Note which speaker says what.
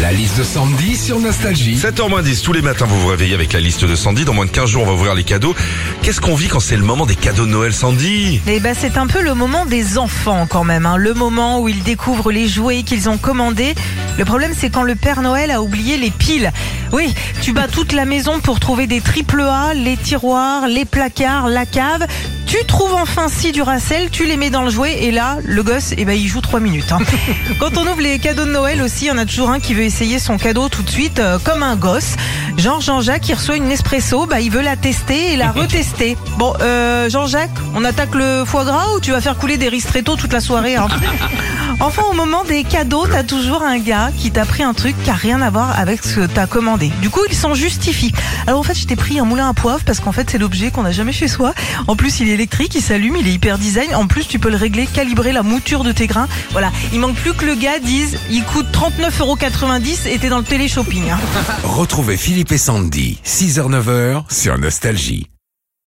Speaker 1: La liste de Sandy sur Nostalgie.
Speaker 2: 7h10, tous les matins, vous vous réveillez avec la liste de Sandy. Dans moins de 15 jours, on va ouvrir les cadeaux. Qu'est-ce qu'on vit quand c'est le moment des cadeaux de Noël, Sandy?
Speaker 3: Eh ben, c'est un peu le moment des enfants quand même, hein. le moment où ils découvrent les jouets qu'ils ont commandés. Le problème, c'est quand le Père Noël a oublié les piles. Oui, tu bats toute la maison pour trouver des triple A, les tiroirs, les placards, la cave. Tu trouves enfin six Duracell, tu les mets dans le jouet et là, le gosse, eh ben, il joue trois minutes. hein. Quand on ouvre les cadeaux de Noël aussi, il y en a toujours un qui veut essayer son cadeau tout de suite, euh, comme un gosse. Genre Jean-Jacques, il reçoit une Nespresso, bah, il veut la tester et la retester. Bon, euh, Jean-Jacques, on attaque le foie gras ou tu vas faire couler des ristretto toute la soirée hein? Enfin, au moment des cadeaux, t'as toujours un gars qui t'a pris un truc qui a rien à voir avec ce que t'as commandé. Du coup, il s'en justifie. Alors en fait, je t'ai pris un moulin à poivre parce qu'en fait, c'est l'objet qu'on n'a jamais chez soi. En plus, il est électrique, il s'allume, il est hyper design. En plus, tu peux le régler, calibrer la mouture de tes grains. Voilà. Il manque plus que le gars dise, il coûte 39,90€ et t'es dans le télé-shopping. hein.
Speaker 1: Retrouvez Philippe et Sandy, 6h-9h sur Nostalgie.